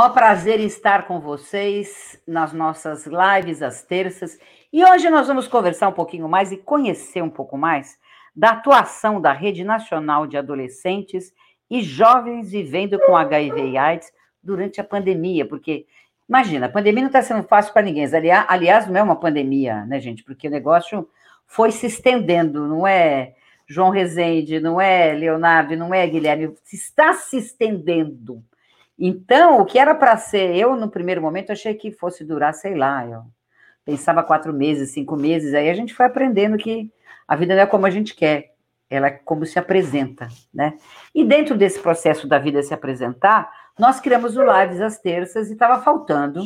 Maior prazer em estar com vocês nas nossas lives às terças. E hoje nós vamos conversar um pouquinho mais e conhecer um pouco mais da atuação da Rede Nacional de Adolescentes e Jovens Vivendo com HIV e AIDS durante a pandemia, porque imagina, a pandemia não está sendo fácil para ninguém. Aliás, não é uma pandemia, né, gente? Porque o negócio foi se estendendo, não é João Rezende, não é Leonardo, não é Guilherme, está se estendendo. Então, o que era para ser, eu no primeiro momento achei que fosse durar, sei lá, eu pensava quatro meses, cinco meses, aí a gente foi aprendendo que a vida não é como a gente quer, ela é como se apresenta, né? E dentro desse processo da vida se apresentar, nós criamos o Lives às terças e estava faltando,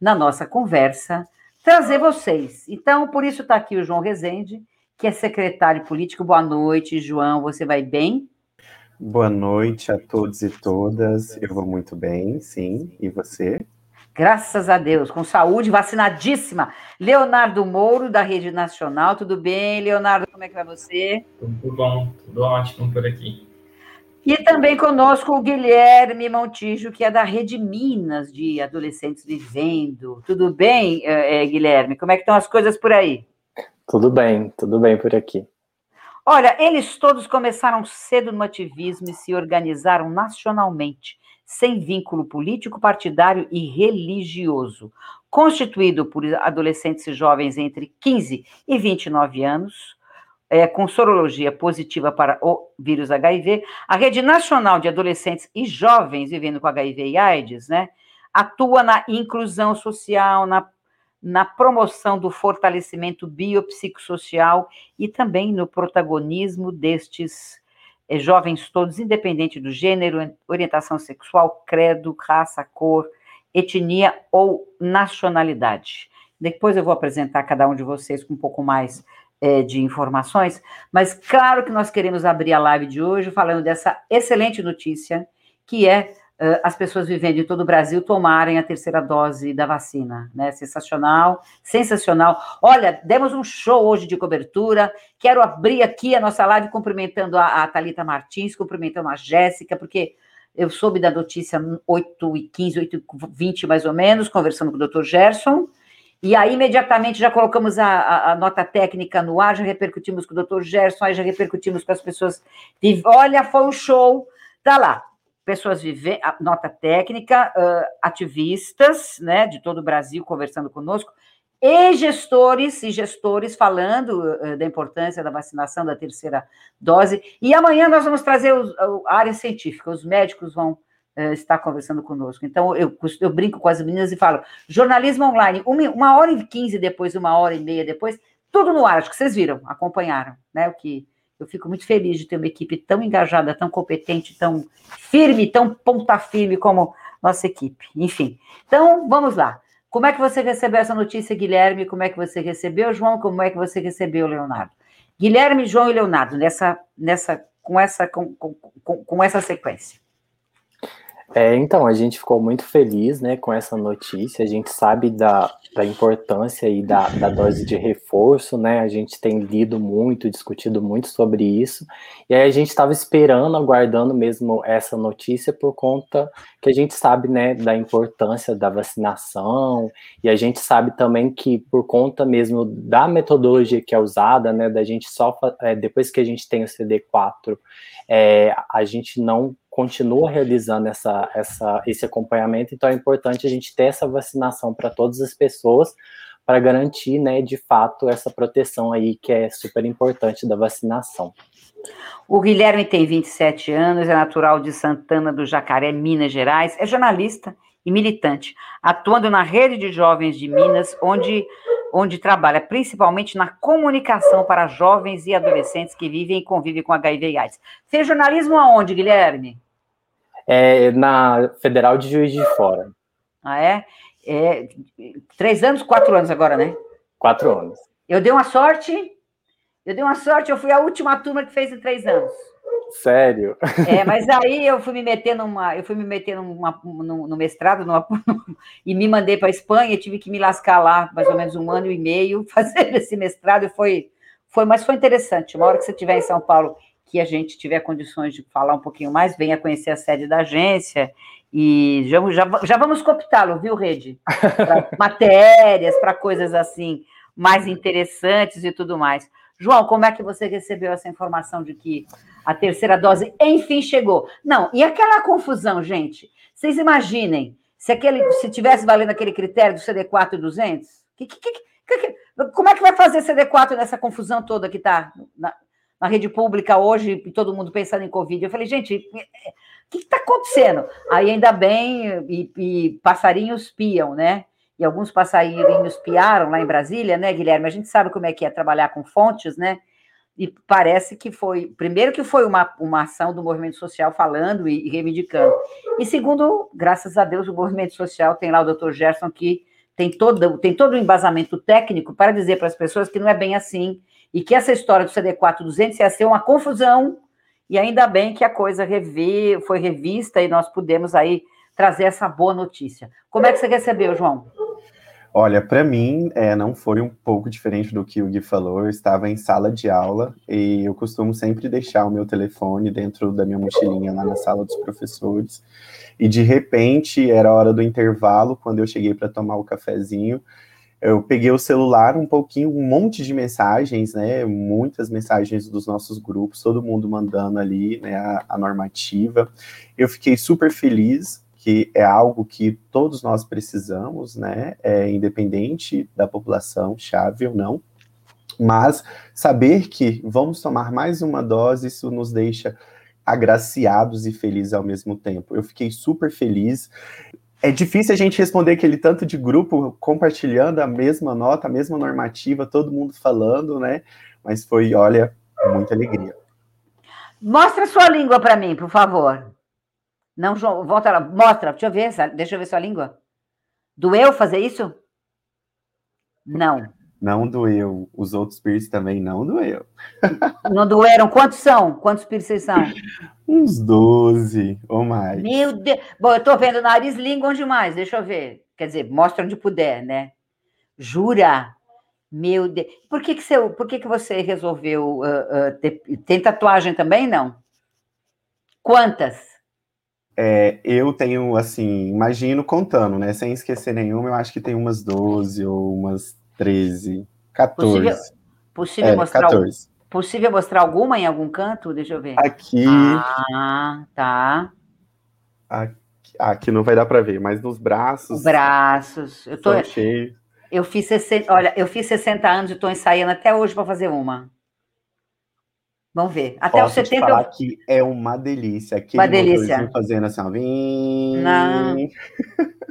na nossa conversa, trazer vocês. Então, por isso está aqui o João Rezende, que é secretário político. Boa noite, João, você vai bem? Boa noite a todos e todas. Eu vou muito bem, sim. E você? Graças a Deus, com saúde, vacinadíssima. Leonardo Mouro, da Rede Nacional. Tudo bem, Leonardo? Como é que vai você? Tudo bom, tudo ótimo por aqui. E também conosco o Guilherme Montijo, que é da Rede Minas de Adolescentes Vivendo. Tudo bem, é, Guilherme? Como é que estão as coisas por aí? Tudo bem, tudo bem por aqui. Olha, eles todos começaram cedo no ativismo e se organizaram nacionalmente, sem vínculo político, partidário e religioso. Constituído por adolescentes e jovens entre 15 e 29 anos, é, com sorologia positiva para o vírus HIV, a Rede Nacional de Adolescentes e Jovens vivendo com HIV e AIDS, né, atua na inclusão social, na na promoção do fortalecimento biopsicossocial e também no protagonismo destes eh, jovens todos, independente do gênero, orientação sexual, credo, raça, cor, etnia ou nacionalidade. Depois eu vou apresentar cada um de vocês com um pouco mais eh, de informações, mas claro que nós queremos abrir a live de hoje falando dessa excelente notícia, que é as pessoas vivendo em todo o Brasil tomarem a terceira dose da vacina, né? Sensacional, sensacional. Olha, demos um show hoje de cobertura. Quero abrir aqui a nossa live cumprimentando a, a Thalita Martins, cumprimentando a Jéssica, porque eu soube da notícia 8 e 15, 8 e 20 mais ou menos, conversando com o doutor Gerson. E aí, imediatamente, já colocamos a, a, a, nota técnica no ar, já repercutimos com o doutor Gerson, aí já repercutimos com as pessoas. Olha, foi um show. Tá lá pessoas vivendo, nota técnica, uh, ativistas, né, de todo o Brasil conversando conosco, e gestores e gestores falando uh, da importância da vacinação da terceira dose. E amanhã nós vamos trazer os, a área científica, os médicos vão uh, estar conversando conosco. Então, eu, eu brinco com as meninas e falo: jornalismo online, uma, uma hora e quinze depois, uma hora e meia depois, tudo no ar, acho que vocês viram, acompanharam, né? O que eu fico muito feliz de ter uma equipe tão engajada, tão competente, tão firme, tão ponta firme como nossa equipe. Enfim, então vamos lá. Como é que você recebeu essa notícia, Guilherme? Como é que você recebeu, João? Como é que você recebeu, Leonardo? Guilherme, João e Leonardo, nessa, nessa, com, essa, com, com, com essa sequência. É, então, a gente ficou muito feliz né, com essa notícia. A gente sabe da, da importância e da, da dose de reforço, né? A gente tem lido muito, discutido muito sobre isso. E aí a gente estava esperando, aguardando mesmo essa notícia por conta que a gente sabe, né, da importância da vacinação. E a gente sabe também que por conta mesmo da metodologia que é usada, né, da gente só é, depois que a gente tem o CD4, é, a gente não continua realizando essa, essa, esse acompanhamento, então é importante a gente ter essa vacinação para todas as pessoas para garantir, né, de fato, essa proteção aí que é super importante da vacinação. O Guilherme tem 27 anos, é natural de Santana do Jacaré, Minas Gerais, é jornalista e militante, atuando na rede de jovens de Minas, onde, onde trabalha principalmente na comunicação para jovens e adolescentes que vivem e convivem com HIV e AIDS. Fez jornalismo aonde, Guilherme? É, na Federal de Juiz de Fora. Ah, é? é? Três anos, quatro anos agora, né? Quatro anos. Eu dei uma sorte, eu dei uma sorte, eu fui a última turma que fez em três anos. Sério? É, mas aí eu fui me meter numa, eu fui me meter numa, no, no mestrado numa, e me mandei para a Espanha, tive que me lascar lá mais ou menos um ano e meio fazendo esse mestrado, e foi, foi, mas foi interessante. Uma hora que você estiver em São Paulo que a gente tiver condições de falar um pouquinho mais, venha conhecer a sede da agência e já, já, já vamos cooptá-lo, viu, Rede? Para matérias, para coisas assim mais interessantes e tudo mais. João, como é que você recebeu essa informação de que a terceira dose enfim chegou? Não, e aquela confusão, gente? Vocês imaginem se aquele se tivesse valendo aquele critério do CD4 200? Que, que, que, como é que vai fazer CD4 nessa confusão toda que está na, rede pública hoje todo mundo pensando em Covid? Eu falei, gente, o que está acontecendo? Aí ainda bem, e, e passarinhos piam, né? e alguns passarinhos piaram lá em Brasília, né, Guilherme? A gente sabe como é que é trabalhar com fontes, né? E parece que foi, primeiro que foi uma, uma ação do movimento social falando e, e reivindicando. E segundo, graças a Deus, o movimento social tem lá o doutor Gerson que tem todo, tem todo o embasamento técnico para dizer para as pessoas que não é bem assim e que essa história do CD4 200 ia ser uma confusão e ainda bem que a coisa revi, foi revista e nós pudemos aí trazer essa boa notícia. Como é que você recebeu, João? Olha, para mim, é, não foi um pouco diferente do que o Gui falou. Eu estava em sala de aula e eu costumo sempre deixar o meu telefone dentro da minha mochilinha lá na sala dos professores. E de repente, era a hora do intervalo, quando eu cheguei para tomar o cafezinho, eu peguei o celular, um pouquinho, um monte de mensagens, né? Muitas mensagens dos nossos grupos, todo mundo mandando ali, né? A, a normativa. Eu fiquei super feliz que é algo que todos nós precisamos, né, é, independente da população, chave ou não, mas saber que vamos tomar mais uma dose, isso nos deixa agraciados e felizes ao mesmo tempo. Eu fiquei super feliz. É difícil a gente responder aquele tanto de grupo compartilhando a mesma nota, a mesma normativa, todo mundo falando, né? Mas foi, olha, muita alegria. Mostra sua língua para mim, por favor. Não, João, volta lá, mostra, deixa eu ver, deixa eu ver sua língua. Doeu fazer isso? Não. Não doeu. Os outros piercings também não doeu. Não doeram? Quantos são? Quantos piercings são? Uns 12 ou mais. Meu Deus. Bom, eu tô vendo nariz, língua, onde mais? Deixa eu ver. Quer dizer, mostra onde puder, né? Jura? Meu Deus. Por que, que, você, por que, que você resolveu uh, uh, ter, tem tatuagem também, não? Quantas? É, eu tenho, assim, imagino contando, né? Sem esquecer nenhuma, eu acho que tem umas 12 ou umas 13, 14. Possível, possível é, mostrar 14. Possível mostrar alguma em algum canto? Deixa eu ver. Aqui. Ah, tá. Aqui, aqui não vai dar para ver, mas nos braços. Braços. Eu tô cheio. Eu fiz 60, olha, eu fiz 60 anos e estou ensaiando até hoje para fazer uma. Vamos ver. Até Posso os 70. Te falar que é uma delícia. Aquele uma delícia. fazendo assim, ó. Vim... Não.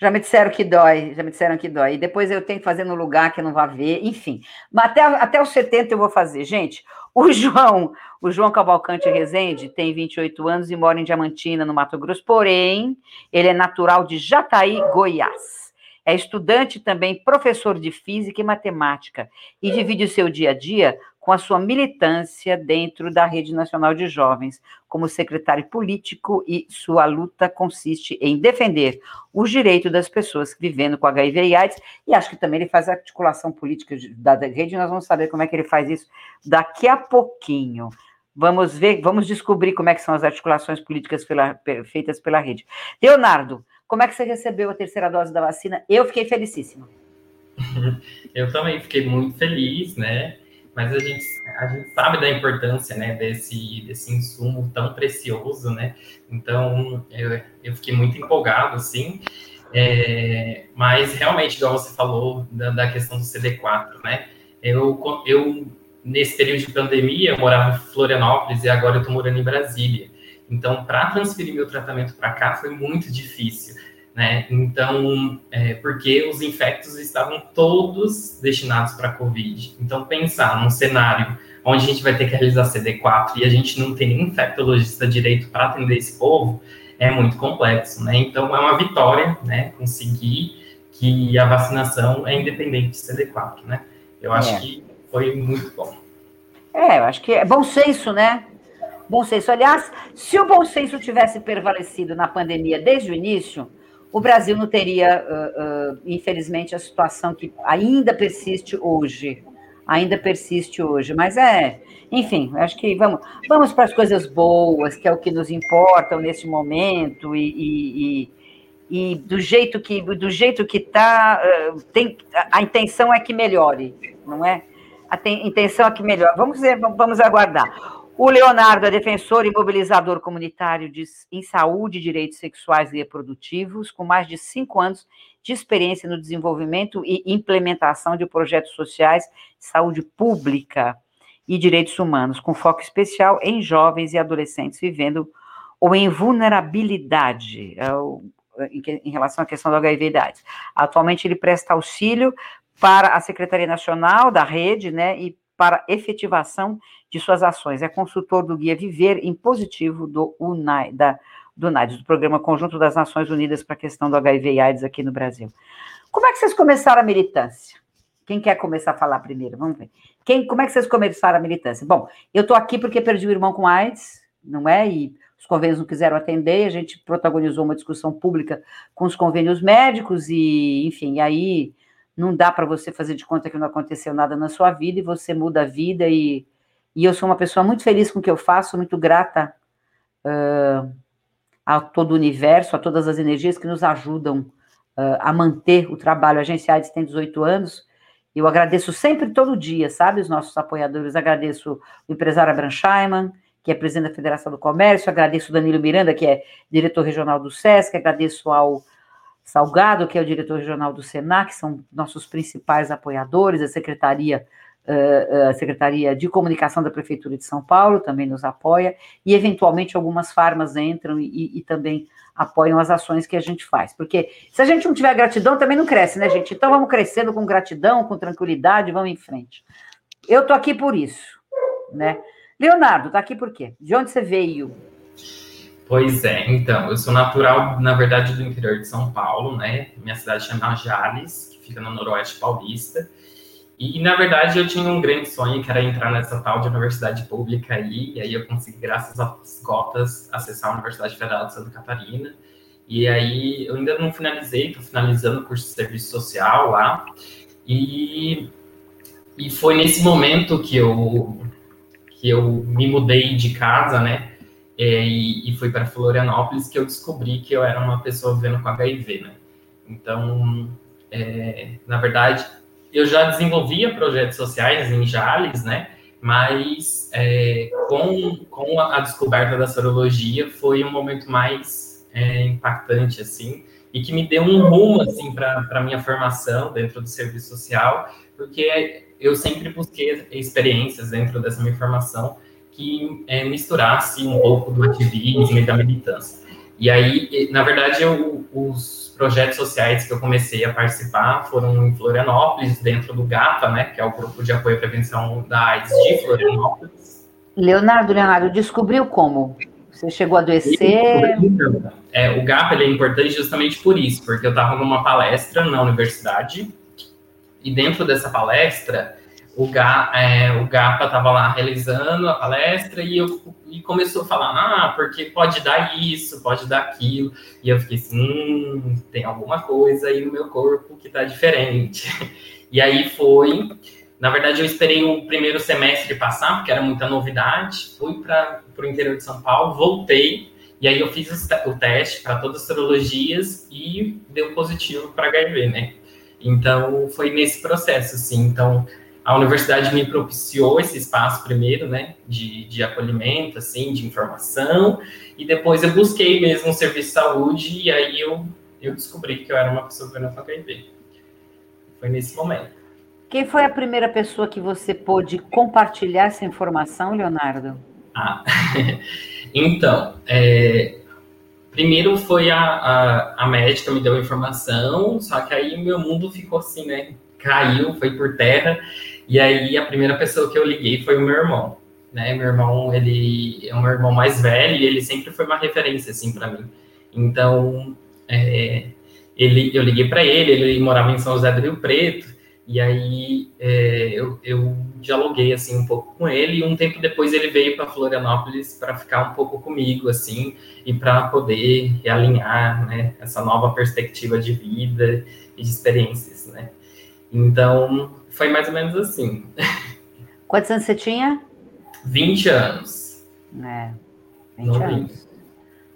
Já me disseram que dói, já me disseram que dói. E depois eu tenho que fazer no lugar que não vai ver, enfim. Mas até, até os 70 eu vou fazer. Gente, o João, o João Cavalcante Rezende tem 28 anos e mora em Diamantina, no Mato Grosso, porém, ele é natural de Jataí, Goiás. É estudante também, professor de física e matemática e divide o seu dia a dia com a sua militância dentro da Rede Nacional de Jovens, como secretário político, e sua luta consiste em defender os direitos das pessoas vivendo com HIV e AIDS, e acho que também ele faz articulação política da rede, nós vamos saber como é que ele faz isso daqui a pouquinho. Vamos ver, vamos descobrir como é que são as articulações políticas pela, feitas pela rede. Leonardo, como é que você recebeu a terceira dose da vacina? Eu fiquei felicíssima. Eu também fiquei muito feliz, né? Mas a gente, a gente sabe da importância né, desse, desse insumo tão precioso, né? Então, eu, eu fiquei muito empolgado, assim, é, mas realmente, igual você falou da, da, questão do CD4, né? Eu, eu, nesse período de pandemia, eu morava em Florianópolis e agora eu estou morando em Brasília. Então, para transferir meu tratamento para cá foi muito difícil né? Então, é, porque os infectos estavam todos destinados para a Covid. Então, pensar num cenário onde a gente vai ter que realizar CD4 e a gente não tem nenhum infectologista direito para atender esse povo, é muito complexo, né? Então, é uma vitória, né? Conseguir que a vacinação é independente de CD4, né? Eu acho é. que foi muito bom. É, eu acho que é bom senso, né? Bom senso. Aliás, se o bom senso tivesse prevalecido na pandemia desde o início, o Brasil não teria, uh, uh, infelizmente, a situação que ainda persiste hoje. ainda persiste hoje. Mas é, enfim, acho que vamos, vamos para as coisas boas, que é o que nos importam nesse momento, e, e, e, e do jeito que do jeito que está, a intenção é que melhore, não é? A intenção é que melhore. Vamos ver, vamos aguardar. O Leonardo é defensor e mobilizador comunitário de, em saúde direitos sexuais e reprodutivos, com mais de cinco anos de experiência no desenvolvimento e implementação de projetos sociais de saúde pública e direitos humanos, com foco especial em jovens e adolescentes vivendo ou em vulnerabilidade é em relação à questão do HIV e AIDS. Atualmente ele presta auxílio para a Secretaria Nacional da Rede, né, e para efetivação de suas ações. É consultor do Guia Viver em Positivo do UNAI, da, do do Programa Conjunto das Nações Unidas para a questão do HIV e AIDS aqui no Brasil. Como é que vocês começaram a militância? Quem quer começar a falar primeiro? Vamos ver. Quem, como é que vocês começaram a militância? Bom, eu estou aqui porque perdi o irmão com AIDS, não é? E os convênios não quiseram atender, a gente protagonizou uma discussão pública com os convênios médicos e, enfim, aí não dá para você fazer de conta que não aconteceu nada na sua vida e você muda a vida e, e eu sou uma pessoa muito feliz com o que eu faço, muito grata uh, a todo o universo, a todas as energias que nos ajudam uh, a manter o trabalho. A Agência AIDS tem 18 anos, eu agradeço sempre, todo dia, sabe, os nossos apoiadores, agradeço o empresário Abraham Scheiman, que é presidente da Federação do Comércio, agradeço o Danilo Miranda, que é diretor regional do SESC, agradeço ao Salgado, que é o diretor regional do Senac, que são nossos principais apoiadores, a Secretaria, uh, a Secretaria de Comunicação da Prefeitura de São Paulo também nos apoia, e eventualmente algumas farmas entram e, e, também apoiam as ações que a gente faz. Porque se a gente não tiver gratidão, também não cresce, né, gente? Então vamos crescendo com gratidão, com tranquilidade, vamos em frente. Eu estou aqui por isso, né? Leonardo, está aqui por quê? De onde você veio? Pois é, então, eu sou natural, na verdade, do interior de São Paulo, né? Minha cidade chama Jales, que fica no noroeste paulista. E, na verdade, eu tinha um grande sonho, que era entrar nessa tal de universidade pública aí, e aí eu consegui, graças às cotas, acessar a Universidade Federal de Santa Catarina. E aí eu ainda não finalizei, estou finalizando o curso de serviço social lá. E, e foi nesse momento que eu, que eu me mudei de casa, né? É, e, e fui para Florianópolis que eu descobri que eu era uma pessoa vivendo com HIV, né? Então, é, na verdade, eu já desenvolvia projetos sociais em Jales, né? Mas é, com, com a, descoberta da sorologia foi um momento mais é, impactante, assim, e que me deu um rumo, assim, para a minha formação dentro do serviço social, porque eu sempre busquei experiências dentro dessa minha formação que é, misturasse um pouco do ativismo e da militância. E aí, na verdade, eu, os projetos sociais que eu comecei a participar foram em Florianópolis, dentro do GAPA, né, que é o Grupo de Apoio à Prevenção da AIDS de Florianópolis. Leonardo, Leonardo, descobriu como? Você chegou a adoecer? É, o GAPA ele é importante justamente por isso, porque eu estava numa palestra na universidade, e dentro dessa palestra, o, Ga, é, o GAPA estava lá realizando a palestra e, eu, e começou a falar, ah, porque pode dar isso, pode dar aquilo. E eu fiquei assim, hum, tem alguma coisa aí no meu corpo que está diferente. E aí foi, na verdade eu esperei o primeiro semestre passar, porque era muita novidade, fui para o interior de São Paulo, voltei, e aí eu fiz o teste para todas as serologias e deu positivo para HIV, né? Então foi nesse processo, assim, então a universidade me propiciou esse espaço primeiro, né, de, de acolhimento, assim, de informação, e depois eu busquei mesmo um serviço de saúde, e aí eu, eu descobri que eu era uma pessoa vivendo com HIV. Foi nesse momento. Quem foi a primeira pessoa que você pôde compartilhar essa informação, Leonardo? Ah, então, é, primeiro foi a, a, a médica me deu a informação, só que aí meu mundo ficou assim, né, caiu, foi por terra, e aí a primeira pessoa que eu liguei foi o meu irmão, né? Meu irmão, ele é um irmão mais velho e ele sempre foi uma referência assim para mim. Então, é, ele, eu liguei para ele, ele morava em São José do Rio Preto, e aí é, eu, eu dialoguei assim um pouco com ele e um tempo depois ele veio para Florianópolis para ficar um pouco comigo assim e para poder realinhar né, essa nova perspectiva de vida e de experiências, né? Então, foi mais ou menos assim. Quantos anos você tinha? 20 anos. É, 20 anos.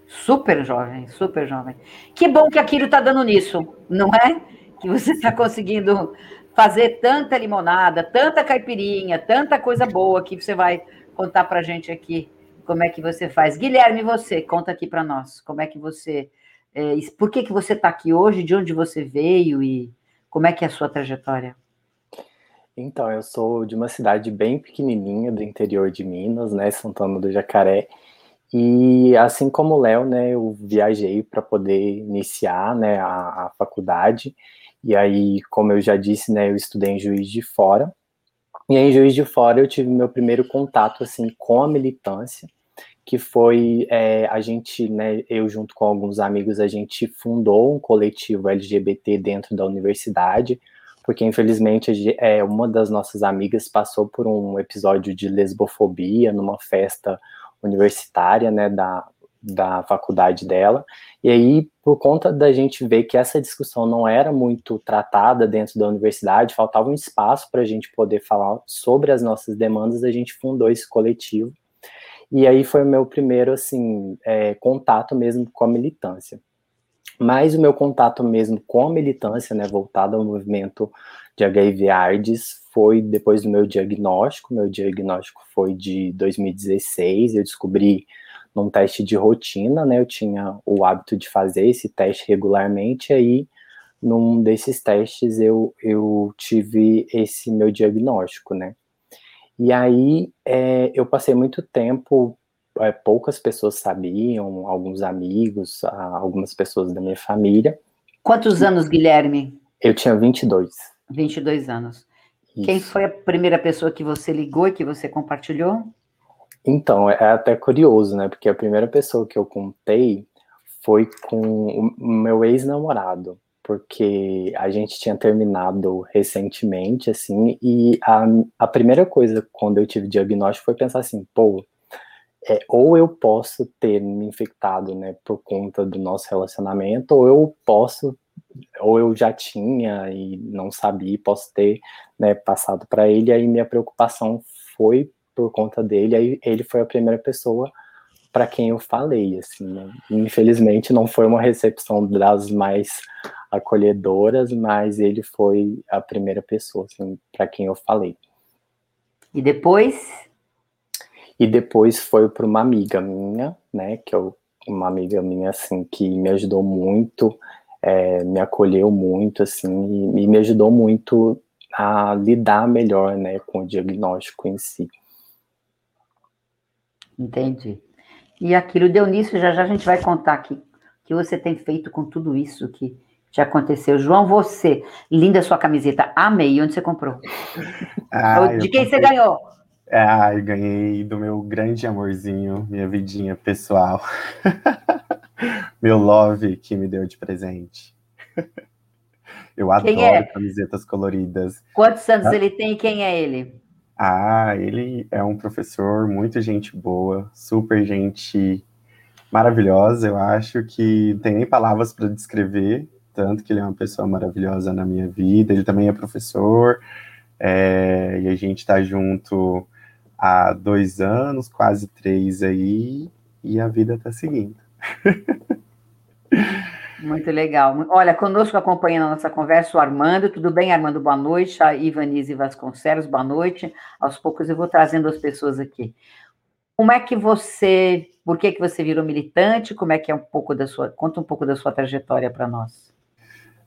Super jovem, super jovem. Que bom que aquilo está dando nisso, não é? Que você está conseguindo fazer tanta limonada, tanta caipirinha, tanta coisa boa que você vai contar para gente aqui como é que você faz. Guilherme, você conta aqui para nós como é que você, é, por que que você está aqui hoje, de onde você veio e como é que é a sua trajetória? Então, eu sou de uma cidade bem pequenininha do interior de Minas, né, Santana do Jacaré, e assim como o Léo, né, eu viajei para poder iniciar, né, a, a, faculdade. E aí, como eu já disse, né, eu estudei em Juiz de Fora. E em Juiz de Fora, eu tive meu primeiro contato assim com a militância, que foi é, a gente, né, eu junto com alguns amigos, a gente fundou um coletivo LGBT dentro da universidade, porque infelizmente é, uma das nossas amigas passou por um episódio de lesbofobia numa festa universitária, né, da, da faculdade dela, e aí, por conta da gente ver que essa discussão não era muito tratada dentro da universidade, faltava um espaço para a gente poder falar sobre as nossas demandas, a gente fundou esse coletivo, e aí foi o meu primeiro, assim, é, contato mesmo com a militância. Mas o meu contato mesmo com a militância, né, voltado ao movimento de HIV AIDS, foi depois do meu diagnóstico. Meu diagnóstico foi de 2016. Eu descobri num teste de rotina, né? Eu tinha o hábito de fazer esse teste regularmente. Aí, num desses testes, eu, eu tive esse meu diagnóstico, né? E aí, é, eu passei muito tempo, é, poucas pessoas sabiam, alguns amigos, algumas pessoas da minha família. Quantos anos, Guilherme? Eu tinha 22. 22 anos. Isso. Quem foi a primeira pessoa que você ligou e que você compartilhou? Então, é até curioso, né? Porque a primeira pessoa que eu contei foi com o meu ex-namorado, porque a gente tinha terminado recentemente, assim, e a, a primeira coisa quando eu tive diagnóstico foi pensar assim, pô, é, ou eu posso ter me infectado, né, por conta do nosso relacionamento, ou eu posso ou eu já tinha e não sabia, posso ter né, passado para ele, aí minha preocupação foi por conta dele, aí ele foi a primeira pessoa para quem eu falei, assim, né? Infelizmente não foi uma recepção das mais acolhedoras, mas ele foi a primeira pessoa, assim, para quem eu falei. E depois? E depois foi para uma amiga minha, né, que eu uma amiga minha assim que me ajudou muito é, me acolheu muito, assim, e, e, me ajudou muito a lidar melhor, né, com o diagnóstico em si. Entendi. E aquilo deu nisso, já já a gente vai contar aqui o que você tem feito com tudo isso que te aconteceu. João, você, linda sua camiseta, amei. Onde você comprou? Ah, De quem comprei... você ganhou? Ah, ganhei do meu grande amorzinho, minha vidinha pessoal. Meu love que me deu de presente. Eu adoro é? camisetas coloridas. Quantos anos ah, ele tem e quem é ele? Ah, ele é um professor muito gente boa, super gente maravilhosa. Eu acho que não tem nem palavras para descrever, tanto que ele é uma pessoa maravilhosa na minha vida. Ele também é professor, é, e a gente está junto há dois anos, quase três aí, e a vida está seguindo. Muito legal. Olha, conosco acompanhando a nossa conversa o Armando. Tudo bem, Armando? Boa noite. A Ivanise Vasconcelos, boa noite. Aos poucos eu vou trazendo as pessoas aqui. Como é que você, por que que você virou militante? Como é que é um pouco da sua, conta um pouco da sua trajetória para nós.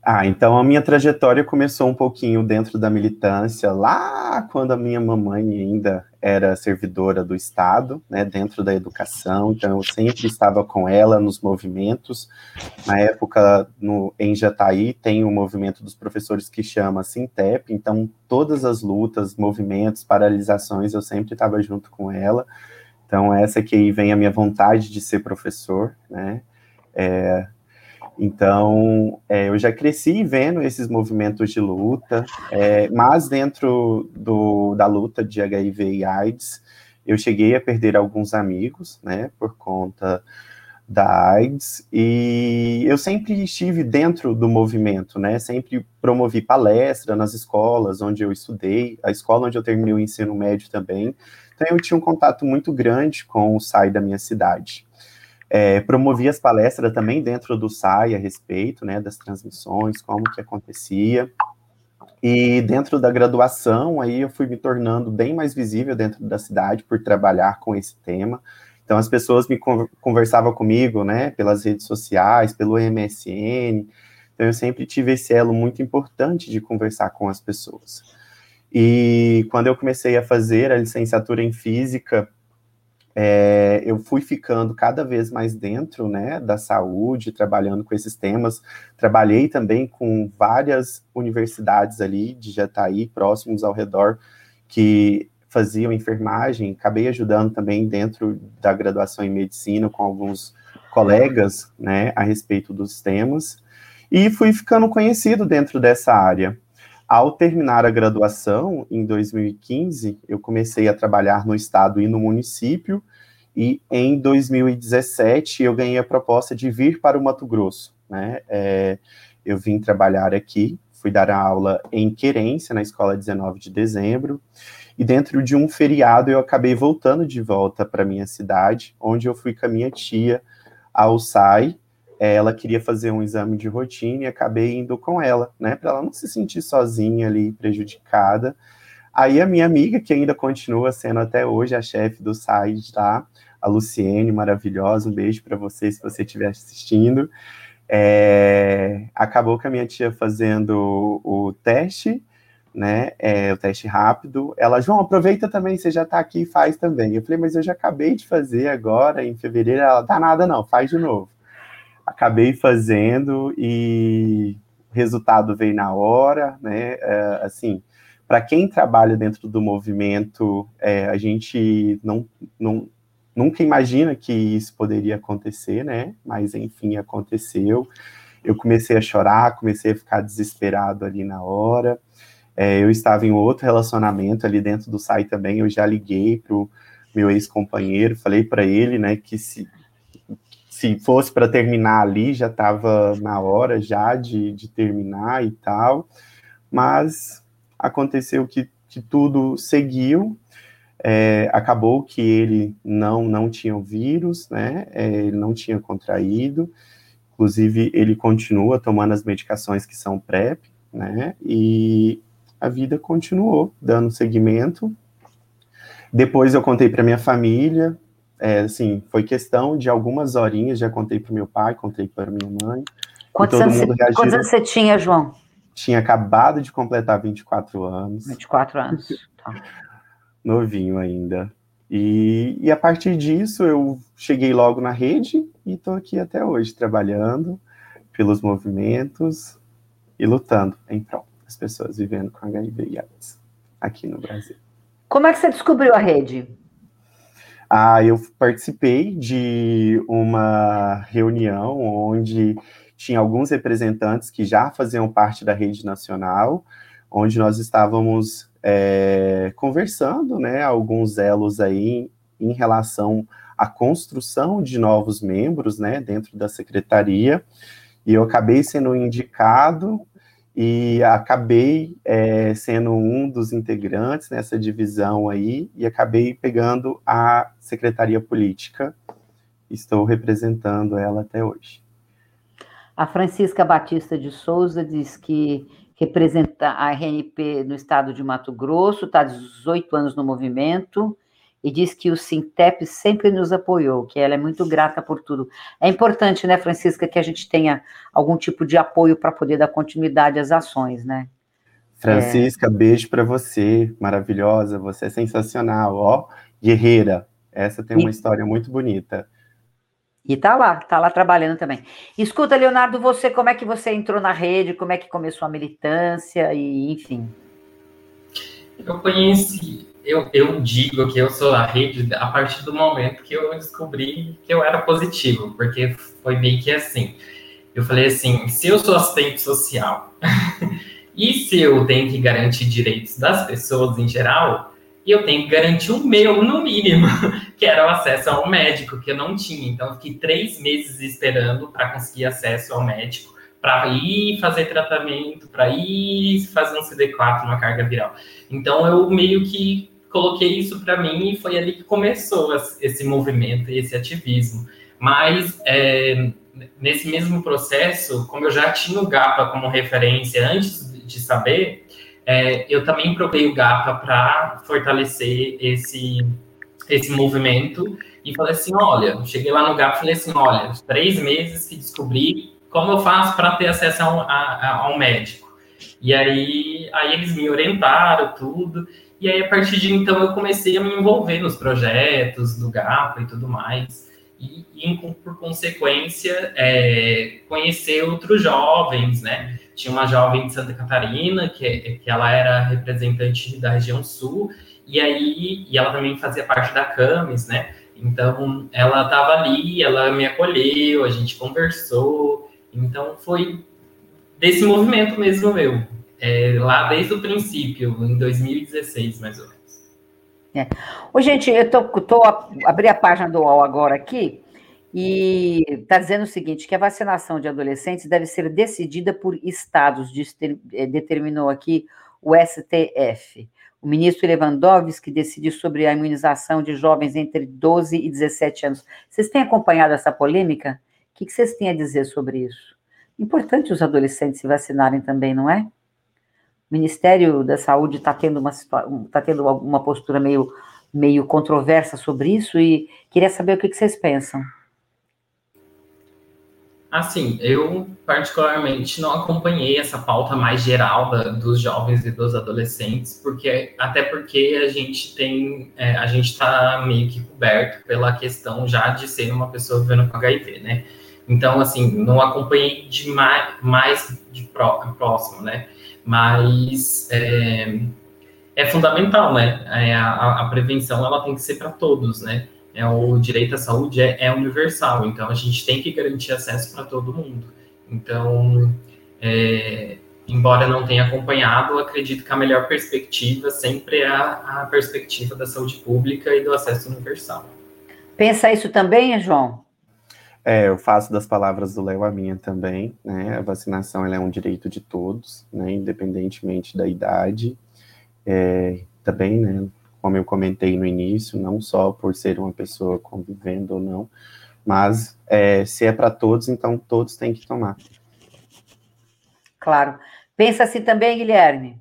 Ah, então a minha trajetória começou um pouquinho dentro da militância, lá quando a minha mamãe ainda era servidora do Estado, né, dentro da educação, então eu sempre estava com ela nos movimentos. Na época, no, em Jataí, tem um movimento dos professores que chama Sintep, então todas as lutas, movimentos, paralisações, eu sempre estava junto com ela. Então essa que aí vem a minha vontade de ser professor, né, é, então, é, eu já cresci vendo esses movimentos de luta, é, mas dentro do, da luta de HIV e AIDS, eu cheguei a perder alguns amigos, né, por conta da AIDS e eu sempre estive dentro do movimento, né? Sempre promovi palestra nas escolas onde eu estudei, a escola onde eu terminei o ensino médio também. Então eu tinha um contato muito grande com o SAI da minha cidade. É, promovi as palestras também dentro do SAI a respeito, né, das transmissões, como que acontecia. E dentro da graduação, aí eu fui me tornando bem mais visível dentro da cidade por trabalhar com esse tema. Então as pessoas me conversavam comigo, né, pelas redes sociais, pelo MSN. Então eu sempre tive esse elo muito importante de conversar com as pessoas. E quando eu comecei a fazer a licenciatura em física, é, eu fui ficando cada vez mais dentro, né, da saúde, trabalhando com esses temas. Trabalhei também com várias universidades ali de Jataí, próximos ao redor, que faziam enfermagem, acabei ajudando também dentro da graduação em medicina com alguns colegas, né, a respeito dos temas, e fui ficando conhecido dentro dessa área. Ao terminar a graduação, em 2015, eu comecei a trabalhar no estado e no município, e em 2017 eu ganhei a proposta de vir para o Mato Grosso, né, é, eu vim trabalhar aqui, fui dar aula em Querência, na escola 19 de dezembro, e dentro de um feriado eu acabei voltando de volta para minha cidade, onde eu fui com a minha tia ao SAI. É, ela queria fazer um exame de rotina e acabei indo com ela, né, para ela não se sentir sozinha ali, prejudicada. Aí a minha amiga, que ainda continua sendo até hoje a chefe do SAI lá, a Luciene, maravilhosa, um beijo para você se você estiver assistindo. É, acabou com a minha tia fazendo o teste né? É, o teste rápido. Ela, João, aproveita também, você já está aqui e faz também. Eu falei, mas eu já acabei de fazer agora, em fevereiro. Ela, tá nada não, faz de novo. Acabei fazendo e o resultado veio na hora, né? É, assim, para quem trabalha dentro do movimento, é, a gente não, não, nunca imagina que isso poderia acontecer, né? Mas enfim, aconteceu. Eu comecei a chorar, comecei a ficar desesperado ali na hora. É, eu estava em outro relacionamento ali dentro do site também, eu já liguei pro meu ex-companheiro, falei para ele, né, que se, se fosse para terminar ali, já estava na hora já de, de terminar e tal, mas aconteceu que, que tudo seguiu, é, acabou que ele não, não tinha o vírus, né, é, ele não tinha contraído, inclusive ele continua tomando as medicações que são PrEP, né, e a vida continuou dando seguimento. Depois eu contei para minha família, é, assim, foi questão de algumas horinhas, já contei para meu pai, contei para minha mãe. Quantos, anos, você, quantos anos você tinha, João? Tinha acabado de completar 24 anos. 24 anos. Tá. Novinho ainda. E, e a partir disso eu cheguei logo na rede e estou aqui até hoje, trabalhando pelos movimentos e lutando em prol as pessoas vivendo com HIV e AIDS aqui no Brasil. Como é que você descobriu a rede? Ah, eu participei de uma reunião onde tinha alguns representantes que já faziam parte da rede nacional, onde nós estávamos é, conversando, né, alguns elos aí em relação à construção de novos membros, né, dentro da secretaria, e eu acabei sendo indicado e acabei é, sendo um dos integrantes nessa divisão aí e acabei pegando a secretaria política. Estou representando ela até hoje. A Francisca Batista de Souza diz que representa a RNP no estado de Mato Grosso, está há 18 anos no movimento, e diz que o Sintep sempre nos apoiou, que ela é muito grata por tudo. É importante, né, Francisca, que a gente tenha algum tipo de apoio para poder dar continuidade às ações, né? Francisca, é... beijo para você, maravilhosa, você é sensacional, ó, guerreira. Essa tem uma e... história muito bonita. E tá lá, tá lá trabalhando também. Escuta, Leonardo, você, como é que você entrou na rede, como é que começou a militância e, enfim. Eu conheci, eu, eu digo que eu sou a rede a partir do momento que eu descobri que eu era positivo, porque foi meio que assim. Eu falei assim, se eu sou assistente social e se eu tenho que garantir direitos das pessoas em geral, eu tenho que garantir o meu, no mínimo, que era o acesso ao médico, que eu não tinha. Então, fiquei três meses esperando para conseguir acesso ao médico, para ir fazer tratamento, para ir fazer um CD4, uma carga viral. Então, eu meio que coloquei isso para mim e foi ali que começou esse movimento e esse ativismo. Mas, é, nesse mesmo processo, como eu já tinha o GAPA como referência antes de saber, é, eu também procurei o GAPA para fortalecer esse, esse movimento e falei assim, olha, cheguei lá no GAPA e falei assim, olha, três meses que descobri como eu faço para ter acesso a, ao médico. E aí, aí eles me orientaram tudo, e aí a partir de então eu comecei a me envolver nos projetos do GAPA e tudo mais e, e por consequência, é, conhecer outros jovens, né? Tinha uma jovem de Santa Catarina, que, que ela era representante da região sul, e aí e ela também fazia parte da CAMES, né? Então, ela estava ali, ela me acolheu, a gente conversou. Então, foi desse movimento mesmo meu, é, lá desde o princípio, em 2016, mais ou menos. É. Ô, gente, eu tô, tô abri a página do UOL agora aqui e está dizendo o seguinte: que a vacinação de adolescentes deve ser decidida por estados, é, determinou aqui o STF. O ministro Lewandowski decide sobre a imunização de jovens entre 12 e 17 anos. Vocês têm acompanhado essa polêmica? O que vocês têm a dizer sobre isso? Importante os adolescentes se vacinarem também, não é? Ministério da Saúde está tendo uma está tendo uma postura meio meio controversa sobre isso e queria saber o que, que vocês pensam. Assim, eu particularmente não acompanhei essa pauta mais geral da, dos jovens e dos adolescentes, porque até porque a gente tem, é, a gente está meio que coberto pela questão já de ser uma pessoa vivendo com HIV, né? Então, assim, não acompanhei de mais, mais de pró, próximo, né? Mas é, é fundamental, né? É, a, a, prevenção ela tem que ser para todos, né? É, o direito à saúde é, é, universal, então a gente tem que garantir acesso para todo mundo. Então, é, embora não tenha acompanhado, acredito que a melhor perspectiva sempre é a, a perspectiva da saúde pública e do acesso universal. Pensa isso também, João? É, eu faço das palavras do Léo a minha também, né? A vacinação é um direito de todos, né? Independentemente da idade. É, também, né? Como eu comentei no início, não só por ser uma pessoa convivendo ou não, mas é, se é para todos, então todos têm que tomar. Claro. Pensa assim também, Guilherme?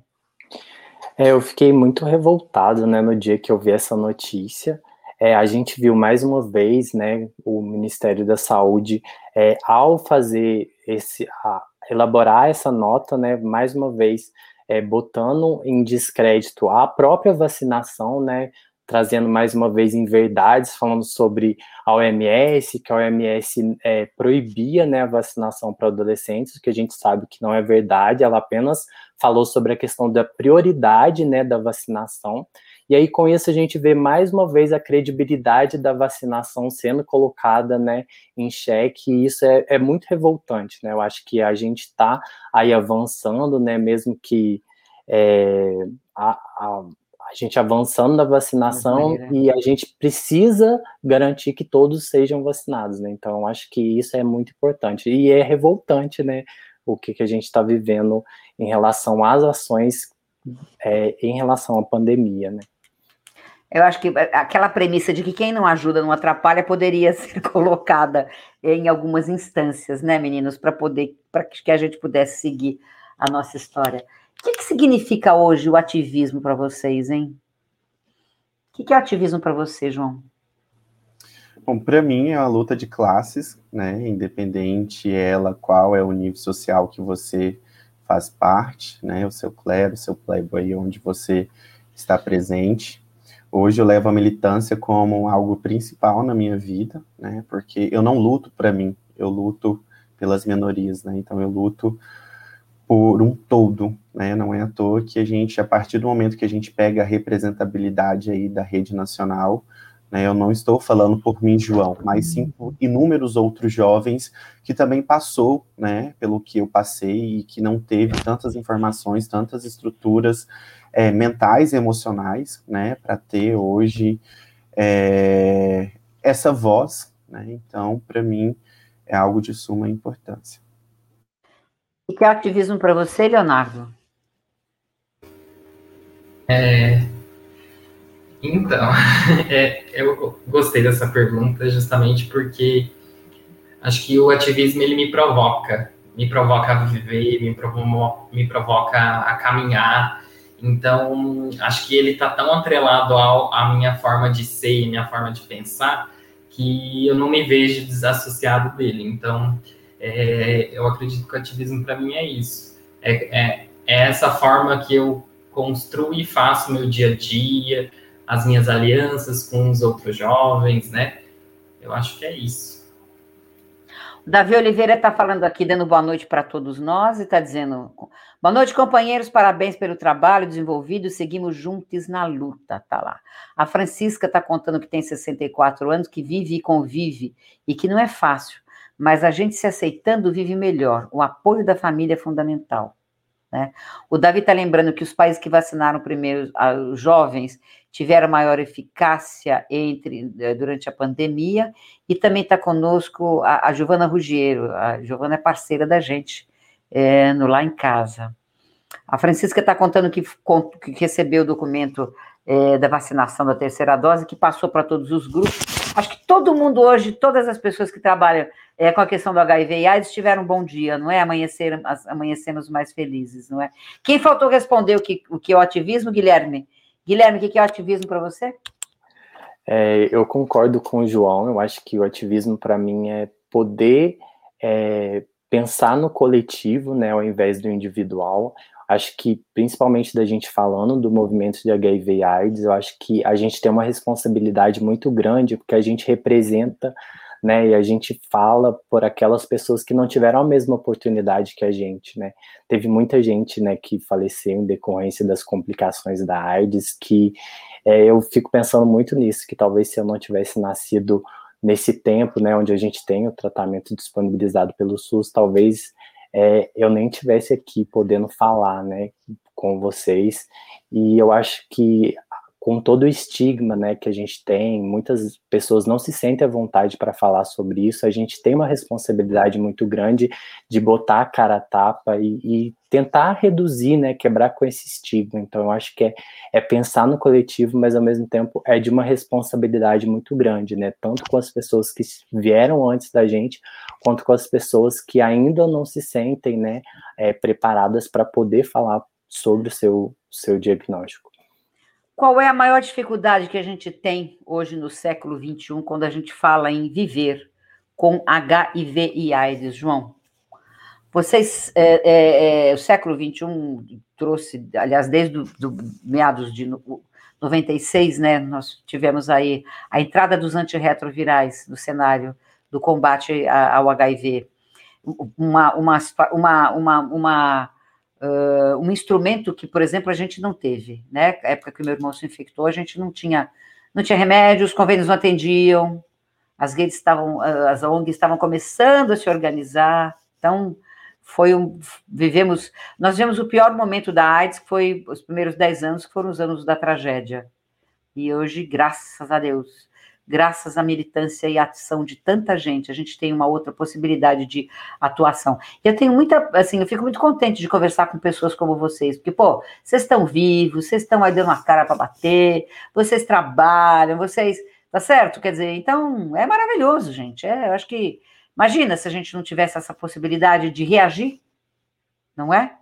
É, eu fiquei muito revoltado, né, no dia que eu vi essa notícia é, a gente viu mais uma vez, né, o Ministério da Saúde, é, ao fazer esse, a, elaborar essa nota, né, mais uma vez, é, botando em descrédito a própria vacinação, né, trazendo mais uma vez em verdades, falando sobre a OMS, que a OMS é, proibia né, a vacinação para adolescentes, que a gente sabe que não é verdade, ela apenas falou sobre a questão da prioridade né, da vacinação, e aí, com isso, a gente vê mais uma vez a credibilidade da vacinação sendo colocada né, em xeque, e isso é, é muito revoltante. Né? Eu acho que a gente está aí avançando, né, mesmo que é, a, a, a, gente avançando na vacinação e a gente precisa garantir que todos sejam vacinados. Né? Então, eu acho que isso é muito importante. E é revoltante né, o que, que a gente está vivendo em relação às ações é, em relação à pandemia, né? Eu acho que eh, aquela premissa de que quem não ajuda não atrapalha poderia ser colocada em algumas instâncias, né, meninos, para poder, para que a gente pudesse seguir a nossa história. O que, que significa hoje o ativismo para vocês, hein? O que, que é ativismo para você, João? Bom, para mim é uma luta de classes, né? Independente ela qual é o nível social que você faz parte, né? O seu clero, o seu playboy, onde você está presente. Hoje eu levo a militância como algo principal na minha vida, né? Porque eu não luto para mim, eu luto pelas minorias, né? Então eu luto por um todo, né? Não é à toa que a gente, a partir do momento que a gente pega a representabilidade aí da rede nacional? Eu não estou falando por mim, João, mas sim por inúmeros outros jovens que também passou, né, pelo que eu passei e que não teve tantas informações, tantas estruturas é, mentais e emocionais, né, para ter hoje é, essa voz, né? Então, para mim, é algo de suma importância. O que é ativismo para você, Leonardo? É, então, é, eu gostei dessa pergunta justamente porque acho que o ativismo ele me provoca, me provoca a viver, me, provo me provoca a caminhar. Então, acho que ele está tão atrelado ao, à minha forma de ser, minha forma de pensar, que eu não me vejo desassociado dele. Então, é, eu acredito que o ativismo para mim é isso. É, é, é, essa forma que eu construo e faço meu dia a dia, as minhas alianças com os outros jovens, né? Eu acho que é isso. Davi Oliveira está falando aqui, dando boa noite para todos nós e está dizendo: boa noite, companheiros, parabéns pelo trabalho desenvolvido, seguimos juntos na luta, tá lá. A Francisca está contando que tem 64 anos, que vive e convive e que não é fácil, mas a gente se aceitando vive melhor. O apoio da família é fundamental. Né? O Davi está lembrando que os países que vacinaram primeiro os jovens tiveram maior eficácia entre eh, durante a pandemia e também está conosco a, a Giovana Ruggiero. A Giovana é parceira da gente é, no Lá em Casa. A Francisca está contando que, que, recebeu o documento é, da vacinação da terceira dose, que passou para todos os grupos. Acho que todo mundo hoje, todas as pessoas que trabalham é, com a questão do HIV e AIDS tiveram um bom dia, não é? Amanhecer, amanhecemos mais felizes, não é? Quem faltou responder o que, o que é o ativismo, Guilherme? Guilherme, o que é o ativismo para você? É, eu concordo com o João, eu acho que o ativismo para mim é poder é, pensar no coletivo, né, ao invés do individual. Acho que, principalmente da gente falando do movimento de HIV e AIDS, eu acho que a gente tem uma responsabilidade muito grande, porque a gente representa né? E a gente fala por aquelas pessoas que não tiveram a mesma oportunidade que a gente, né? Teve muita gente, né, que faleceu em decorrência das complicações da AIDS, que é, eu fico pensando muito nisso, que talvez se eu não tivesse nascido nesse tempo, né, onde a gente tem o tratamento disponibilizado pelo SUS, talvez é, eu nem tivesse aqui podendo falar, né, com vocês. E eu acho que com todo o estigma né, que a gente tem, muitas pessoas não se sentem à vontade para falar sobre isso, a gente tem uma responsabilidade muito grande de botar a cara a tapa e, e, tentar reduzir, né, quebrar com esse estigma. Então, eu acho que é, é, pensar no coletivo, mas ao mesmo tempo é de uma responsabilidade muito grande, né, tanto com as pessoas que vieram antes da gente, quanto com as pessoas que ainda não se sentem né, é, preparadas para poder falar sobre o seu, seu diagnóstico. Qual é a maior dificuldade que a gente tem hoje no século XXI quando a gente fala em viver com HIV e AIDS, João? Vocês, é, é, é, o século XXI trouxe, aliás, desde do, do meados de 96, né, nós tivemos aí a entrada dos antirretrovirais no cenário do combate ao HIV, uma, uma, uma, uma, uma uh, um instrumento que, por exemplo, a gente não teve, né? Na época que meu irmão se infectou, a gente não tinha, não tinha remédio, os convênios não atendiam, as redes estavam, as ONGs estavam começando a se organizar, então foi um, vivemos, nós vivemos o pior momento da AIDS, que foi os primeiros dez anos, que foram os anos da tragédia, e hoje, graças a Deus, graças à militância e ação de tanta gente, a gente tem uma outra possibilidade de atuação. E eu tenho muita, assim, eu fico muito contente de conversar com pessoas como vocês, porque, pô, vocês estão vivos, vocês estão aí dando uma cara para bater, vocês trabalham, vocês, tá certo? Quer dizer, então, é maravilhoso, gente. É, eu acho que, imagina se a gente não tivesse essa possibilidade de reagir, não é?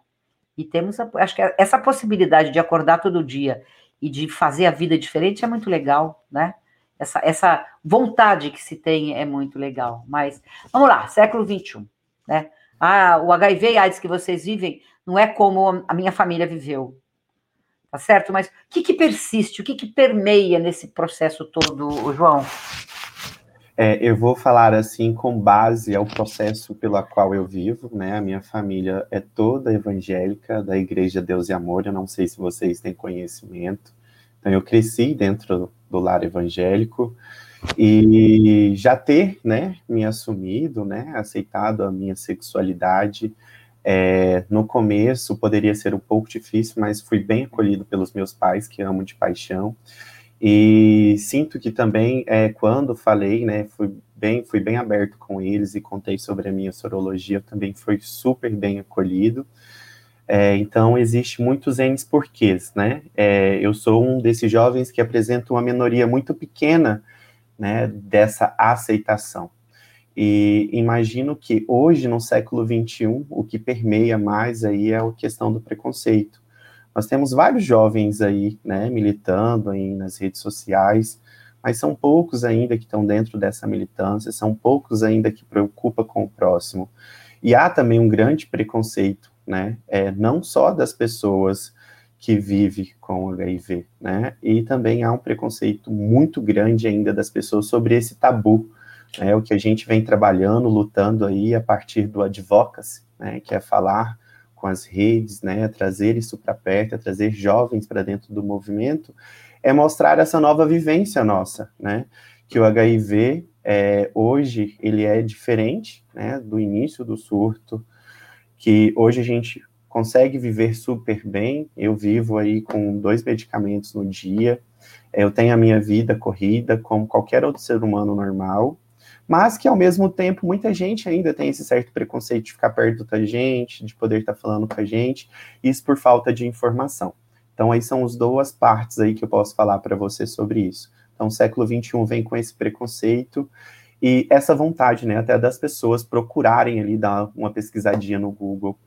E temos, a, acho que essa possibilidade de acordar todo dia e de fazer a vida diferente é muito legal, né? Essa, essa vontade que se tem é muito legal. Mas vamos lá, século XXI, né? Ah, o HIV e AIDS que vocês vivem não é como a minha família viveu, tá certo? Mas o que, que persiste, o que, que permeia nesse processo todo, João? É, eu vou falar assim com base ao processo pelo qual eu vivo, né? A minha família é toda evangélica da Igreja Deus e Amor. Eu não sei se vocês têm conhecimento Então, eu cresci dentro do lar evangélico e já ter, né, me assumido, né, aceitado a minha sexualidade, é, no começo poderia ser um pouco difícil, mas fui bem acolhido pelos meus pais, que amo de paixão. E sinto que também, é, quando falei, né, fui bem, fui bem aberto com eles e contei sobre a minha sorologia, também foi super bem acolhido. É, então, existe muitos N's porquês, né? É, eu sou um desses jovens que apresenta uma minoria muito pequena, né, dessa aceitação. E imagino que hoje, no século XXI, o que permeia mais aí é a questão do preconceito. Nós temos vários jovens aí, né, militando aí nas redes sociais, mas são poucos ainda que estão dentro dessa militância, são poucos ainda que preocupa com o próximo. E há também um grande preconceito, né, é, não só das pessoas que vivem com HIV, né, e também há um preconceito muito grande ainda das pessoas sobre esse tabu, é o que a gente vem trabalhando, lutando aí a partir do advocacy, né, que é falar com as redes, né, trazer isso para perto, trazer jovens para dentro do movimento, é mostrar essa nova vivência nossa, né, que o HIV é, hoje ele é diferente, né, do início do surto, que hoje a gente consegue viver super bem. Eu vivo aí com dois medicamentos no dia. Eu tenho a minha vida corrida como qualquer outro ser humano normal mas que ao mesmo tempo muita gente ainda tem esse certo preconceito de ficar perto da gente, de poder estar falando com a gente, isso por falta de informação. Então aí são as duas partes aí que eu posso falar para você sobre isso. Então o século XXI vem com esse preconceito e essa vontade, né, até das pessoas procurarem ali dar uma pesquisadinha no Google.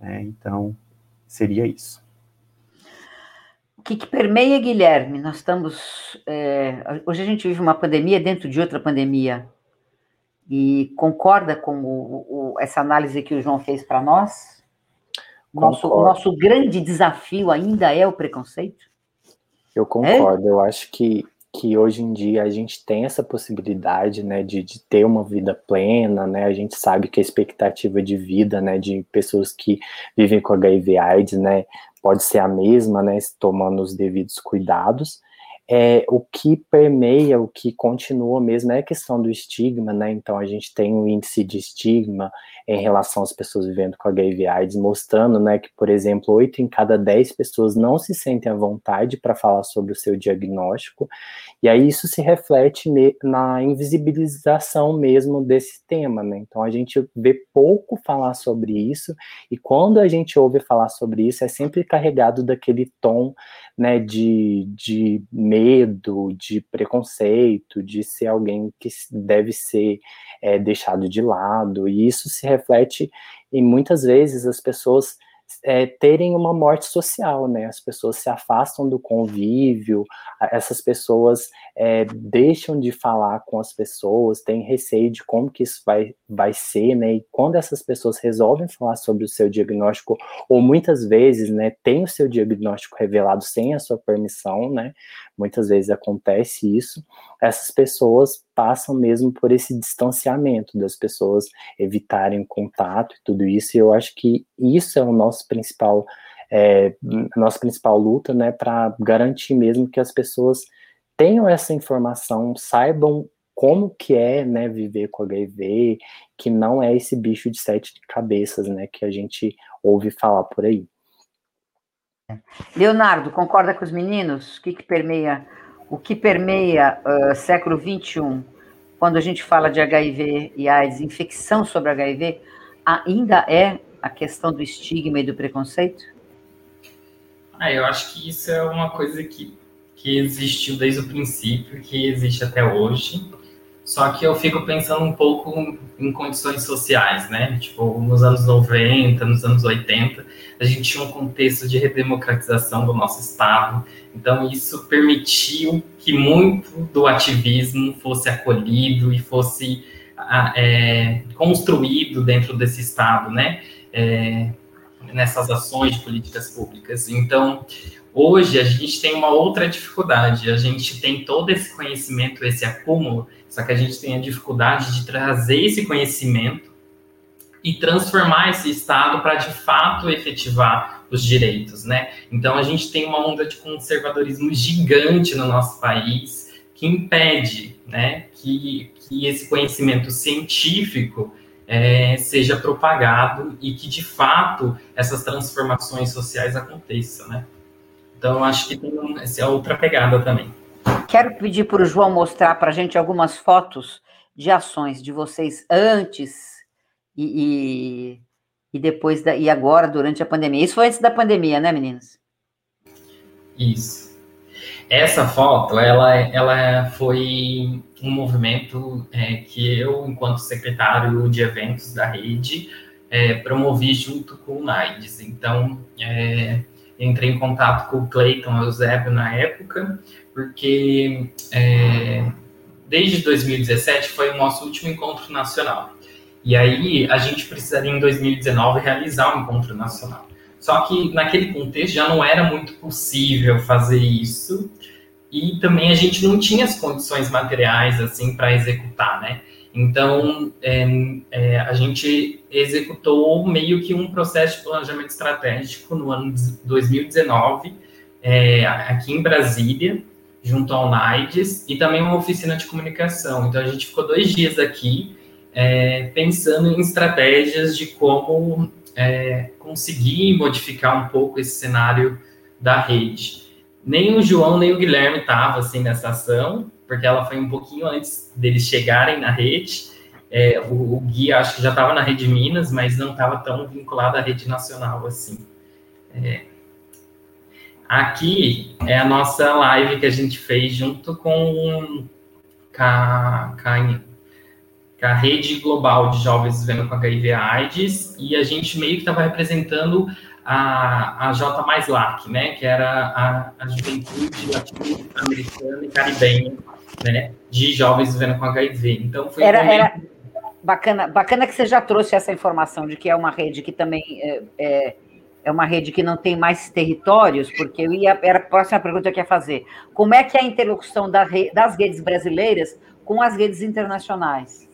Né, então seria isso. O que, que, permeia, Guilherme? Nós estamos. É, hoje a gente vive uma pandemia dentro de outra pandemia e concorda com o, o, essa análise que o João fez para nós? Nosso, o nosso grande desafio ainda é o preconceito? Eu concordo, é? eu acho que, que hoje em dia a gente tem essa possibilidade, né, de, de ter uma vida plena, né, a gente sabe que a expectativa de vida, né, de pessoas que vivem com HIV AIDS, né, pode ser a mesma, né, tomando os devidos cuidados, é, o que permeia, o que continua mesmo é a questão do estigma, né? Então a gente tem um índice de estigma em relação às pessoas vivendo com HIV AIDS, mostrando, né, que, por exemplo, 8 em cada 10 pessoas não se sentem à vontade para falar sobre o seu diagnóstico, e aí isso se reflete na invisibilização mesmo desse tema, né? Então a gente vê pouco falar sobre isso, e quando a gente ouve falar sobre isso, é sempre carregado daquele tom né, de, de medo, de preconceito, de ser alguém que deve ser é, deixado de lado, e isso se reflete em muitas vezes as pessoas é, terem uma morte social, né? As pessoas se afastam do convívio, essas pessoas é, deixam de falar com as pessoas, têm receio de como que isso vai, vai ser, né? E quando essas pessoas resolvem falar sobre o seu diagnóstico, ou muitas vezes, né, tem o seu diagnóstico revelado sem a sua permissão, né? Muitas vezes acontece isso, essas pessoas passam mesmo por esse distanciamento das pessoas evitarem contato e tudo isso, e eu acho que isso é o nosso principal é, nossa principal luta, né, para garantir mesmo que as pessoas tenham essa informação, saibam como que é, né, viver com HIV, que não é esse bicho de sete cabeças, né, que a gente ouve falar por aí. Leonardo, concorda com os meninos? O que, que permeia o que permeia uh, século XXI, quando a gente fala de HIV e AIDS, infecção sobre HIV, ainda é a questão do estigma e do preconceito? Ah, eu acho que isso é uma coisa que, que existiu desde o princípio, que existe até hoje. Só que eu fico pensando um pouco em condições sociais, né? Tipo, nos anos 90, nos anos 80, a gente tinha um contexto de redemocratização do nosso Estado. Então, isso permitiu que muito do ativismo fosse acolhido e fosse é, construído dentro desse Estado, né? É, nessas ações de políticas públicas. Então, hoje a gente tem uma outra dificuldade. A gente tem todo esse conhecimento, esse acúmulo só que a gente tem a dificuldade de trazer esse conhecimento e transformar esse estado para de fato efetivar os direitos, né? Então a gente tem uma onda de conservadorismo gigante no nosso país que impede, né, que, que esse conhecimento científico é, seja propagado e que de fato essas transformações sociais aconteçam, né? Então acho que tem essa é outra pegada também. Quero pedir para o João mostrar para a gente algumas fotos de ações de vocês antes e, e e depois da, e agora durante a pandemia. Isso foi antes da pandemia, né, meninas? Isso. Essa foto, ela, ela foi um movimento é, que eu, enquanto secretário de eventos da rede, é, promovi junto com o NAIDS. Então, é, entrei em contato com o Cleiton Eusébio na época, porque é, desde 2017 foi o nosso último encontro nacional. E aí a gente precisaria em 2019 realizar um encontro nacional. Só que naquele contexto já não era muito possível fazer isso e também a gente não tinha as condições materiais assim para executar, né? Então é, é, a gente executou meio que um processo de planejamento estratégico no ano de 2019 é, aqui em Brasília junto ao NAIDS e também uma oficina de comunicação. Então a gente ficou dois dias aqui é, pensando em estratégias de como é, conseguir modificar um pouco esse cenário da rede. Nem o João nem o Guilherme estavam assim nessa ação, porque ela foi um pouquinho antes deles chegarem na rede. É, o, o Gui acho que já estava na rede Minas, mas não estava tão vinculado à rede nacional assim. É, aqui é a nossa live que a gente fez junto com, com, a, com a rede global de jovens vivendo com HIV AIDS, e a gente meio que estava representando a, a J mais LAC, né, que era a, a juventude latino-americana e caribenha, né, de jovens vivendo com HIV. Então foi era, um era bacana, bacana que você já trouxe essa informação de que é uma rede que também é, é, é uma rede que não tem mais territórios, porque eu ia, era a próxima pergunta que eu ia fazer. Como é que é a interlocução da, das redes brasileiras com as redes internacionais?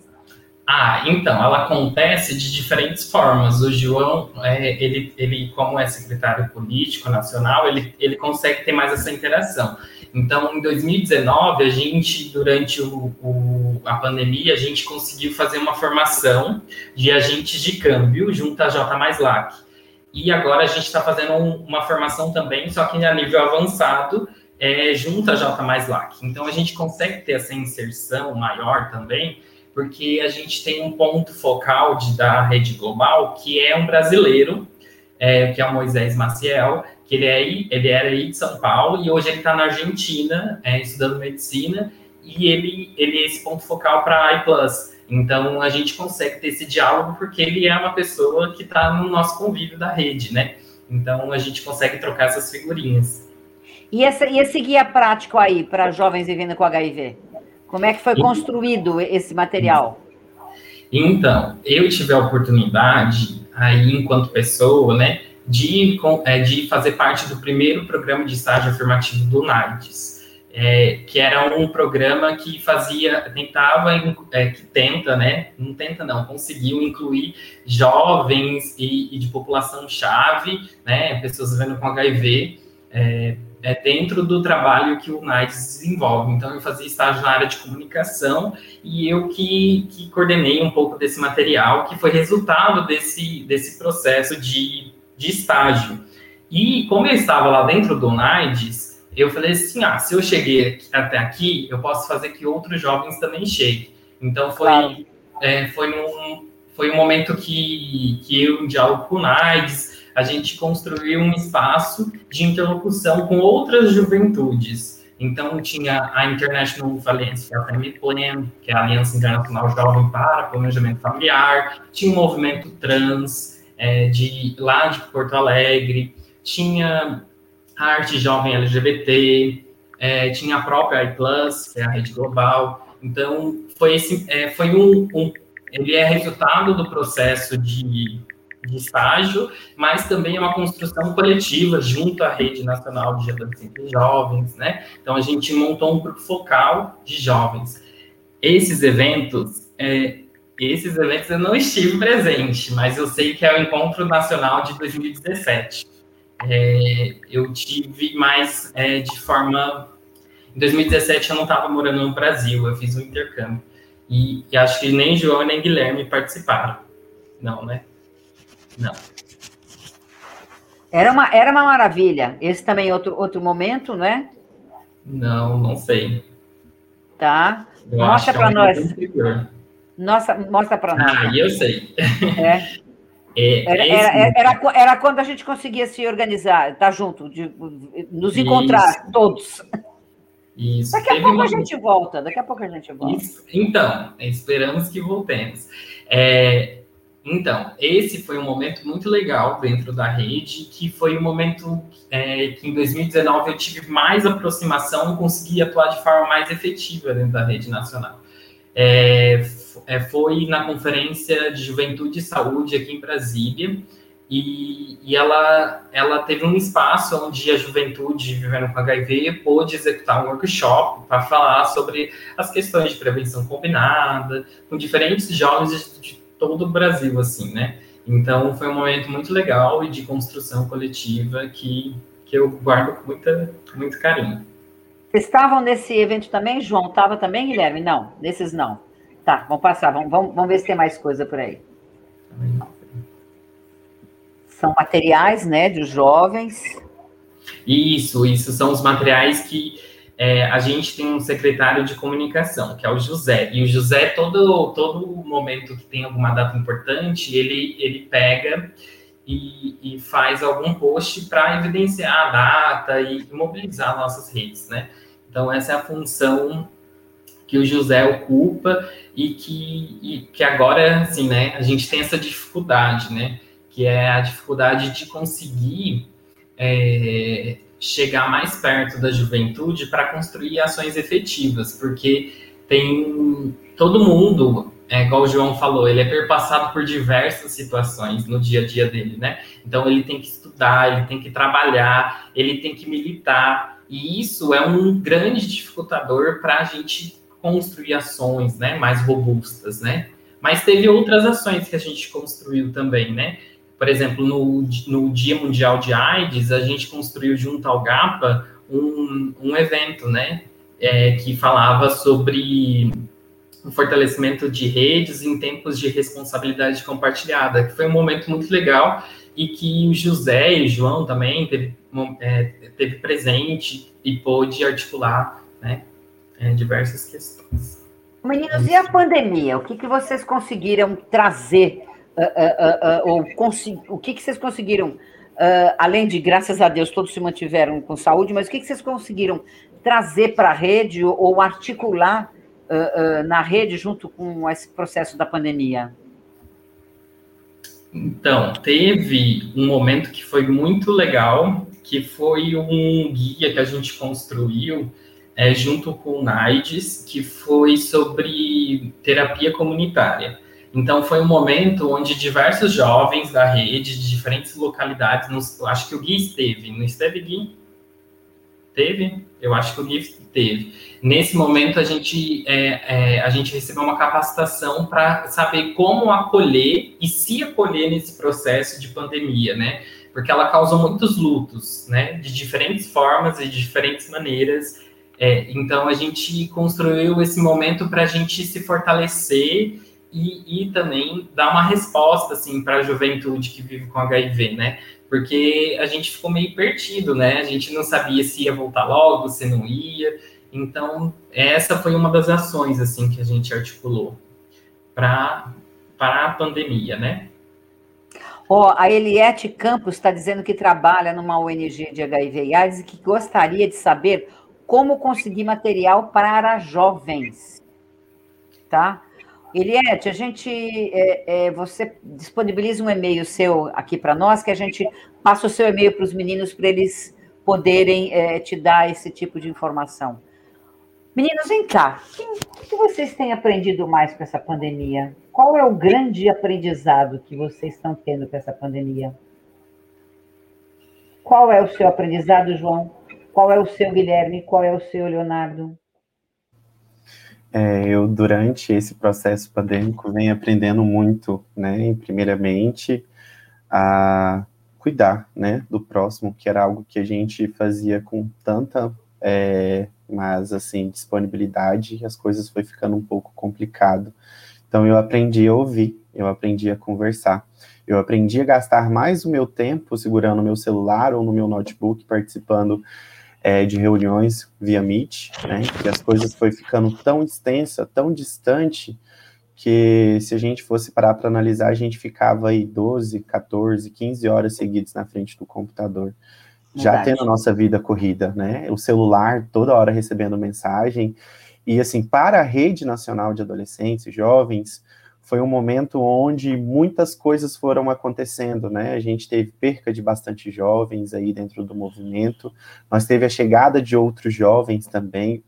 Ah, então, ela acontece de diferentes formas. O João, é, ele, ele, como é secretário político nacional, ele, ele consegue ter mais essa interação. Então, em 2019, a gente, durante o, o, a pandemia, a gente conseguiu fazer uma formação de agentes de câmbio junto à J mais LAC. E agora a gente está fazendo um, uma formação também, só que a nível avançado, é, junto à J mais LAC. Então, a gente consegue ter essa inserção maior também, porque a gente tem um ponto focal de, da rede global, que é um brasileiro, é, que é o Moisés Maciel, que ele, é, ele era aí de São Paulo e hoje ele está na Argentina, é, estudando medicina, e ele, ele é esse ponto focal para a iPlus. Então, a gente consegue ter esse diálogo porque ele é uma pessoa que está no nosso convívio da rede, né? Então, a gente consegue trocar essas figurinhas. E, essa, e esse guia prático aí para jovens vivendo com HIV? Como é que foi construído esse material? Então, eu tive a oportunidade, aí, enquanto pessoa, né, de, é, de fazer parte do primeiro programa de estágio afirmativo do NAIDS, é, que era um programa que fazia, tentava, é, que tenta, né, não tenta não, conseguiu incluir jovens e, e de população-chave, né, pessoas vivendo com HIV, é, é, dentro do trabalho que o NIDES desenvolve. Então, eu fazia estágio na área de comunicação e eu que, que coordenei um pouco desse material, que foi resultado desse, desse processo de, de estágio. E como eu estava lá dentro do NIDES, eu falei assim, ah, se eu cheguei até aqui, eu posso fazer que outros jovens também cheguem. Então, foi, claro. é, foi, um, foi um momento que, que eu, em diálogo com o NIDES, a gente construiu um espaço de interlocução com outras juventudes. Então, tinha a International Valencia Family Plan, que é a Aliança Internacional Jovem para Planejamento Familiar, tinha o movimento trans é, de, lá de Porto Alegre, tinha a Arte Jovem LGBT, é, tinha a própria iPlus, que é a rede global. Então, foi, esse, é, foi um, um, ele é resultado do processo de de estágio, mas também é uma construção coletiva junto à Rede Nacional de Adolescentes Jovens, né? Então, a gente montou um grupo focal de jovens. Esses eventos, é, esses eventos eu não estive presente, mas eu sei que é o Encontro Nacional de 2017. é, eu tive mais é, de forma. Em 2017 eu não estava morando no Brasil, eu fiz um intercâmbio. E, e, acho que nem João nem Guilherme participaram. Não, né? Não. Era uma, era uma maravilha. Esse também é outro, outro momento, né? Não, não sei. Tá. Eu mostra para é nós. Nossa, mostra para nós. Ah, eu sei. É. É, era, era, era, era, quando a gente conseguia se organizar, estar tá junto, de, nos encontrar Isso. todos. Isso. Daqui a pouco a gente volta, daqui a pouco a gente volta. Isso. Então, esperamos que voltemos. É, então, esse foi um momento muito legal dentro da rede, que foi um momento é, que em 2019 eu tive mais aproximação, consegui atuar de forma mais efetiva dentro da rede nacional. É, é, foi na Conferência de Juventude e Saúde aqui em Brasília, e, e, ela, ela teve um espaço onde a juventude vivendo com HIV pôde executar um workshop para falar sobre as questões de prevenção combinada, com diferentes jovens de, de todo o Brasil, assim, né? Então, foi um momento muito legal e de construção coletiva que, que eu guardo com muita, muito carinho. Vocês estavam nesse evento também, João? Estava também, Guilherme? Não, nesses não. Tá, vamos passar, vamos, vamos, vamos ver se tem mais coisa por aí. São materiais, né, dos jovens. Isso, isso são os materiais que é, a gente tem um secretário de comunicação, que é o José. E o José, todo, todo momento que tem alguma data importante, ele, ele pega e, e faz algum post para evidenciar a data e mobilizar nossas redes, né? Então, essa é a função que o José ocupa e que, e que agora, assim, né, a gente tem essa dificuldade, né, que é a dificuldade de conseguir é, chegar mais perto da juventude para construir ações efetivas, porque tem todo mundo, é, igual o João falou, ele é perpassado por diversas situações no dia a dia dele, né? Então ele tem que estudar, ele tem que trabalhar, ele tem que militar, e isso é um grande dificultador para a gente construir ações né, mais robustas, né? Mas teve outras ações que a gente construiu também, né? Por exemplo, no, no Dia Mundial de AIDS, a gente construiu junto ao GAPA um, um evento, né? É, que falava sobre o fortalecimento de redes em tempos de responsabilidade compartilhada, que foi um momento muito legal e que o José e o João também teve, é, teve presente e pôde articular, né? Diversas questões. Meninos, e a pandemia? O que, que vocês conseguiram trazer? Uh, uh, uh, ou o que, que vocês conseguiram, além de, graças a Deus, todos se mantiveram com saúde, mas o que, que vocês conseguiram trazer para a rede ou, ou articular na rede junto com esse processo da pandemia? Então, teve um momento que foi muito legal, que foi um guia que a gente construiu é, junto com o NAIDS, que foi sobre terapia comunitária. Então, foi um momento onde diversos jovens da rede, de diferentes localidades, nos, acho que o Gui esteve, não esteve, Gui? Teve? Eu acho que o Gui teve. Nesse momento, a gente, é, é, a gente recebeu uma capacitação para saber como acolher e se acolher nesse processo de pandemia, né? Porque ela causou muitos lutos, né? De diferentes formas e de diferentes maneiras é, então a gente construiu esse momento para a gente se fortalecer e, e, também dar uma resposta assim para a juventude que vive com HIV, né? Porque a gente ficou meio perdido, né? A gente não sabia se ia voltar logo, se não ia. Então essa foi uma das ações assim que a gente articulou para para a pandemia, né? Ó, oh, a Eliette Campos está dizendo que trabalha numa ONG de HIV e AIDS e que gostaria de saber como conseguir material para jovens, tá? Eliette, a gente, é, é, você disponibiliza um e-mail seu aqui para nós, que a gente passa o seu e-mail para os meninos para eles poderem é, te dar esse tipo de informação. Meninos, vem cá, o que vocês têm aprendido mais com essa pandemia? Qual é o grande aprendizado que vocês estão tendo com essa pandemia? Qual é o seu aprendizado, João? Qual é o seu, Guilherme? Qual é o seu, Leonardo? É, eu, durante esse processo pandêmico, venho aprendendo muito, né? Primeiramente, a cuidar, né, do próximo, que era algo que a gente fazia com tanta, é, mas assim, disponibilidade, as coisas foi ficando um pouco complicado. Então eu aprendi a ouvir, eu aprendi a conversar, eu aprendi a gastar mais o meu tempo segurando o meu celular ou no meu notebook, participando é, de reuniões via Meet, né, que as coisas foi ficando tão extensa, tão distante, que se a gente fosse parar para analisar, a gente ficava aí 12, 14, 15 horas seguidas na frente do computador. Já tendo a nossa vida corrida, né? O celular toda hora recebendo mensagem. E assim, para a rede nacional de adolescentes e jovens, foi um momento onde muitas coisas foram acontecendo, né? A gente teve perca de bastante jovens aí dentro do movimento, nós teve a chegada de outros jovens também,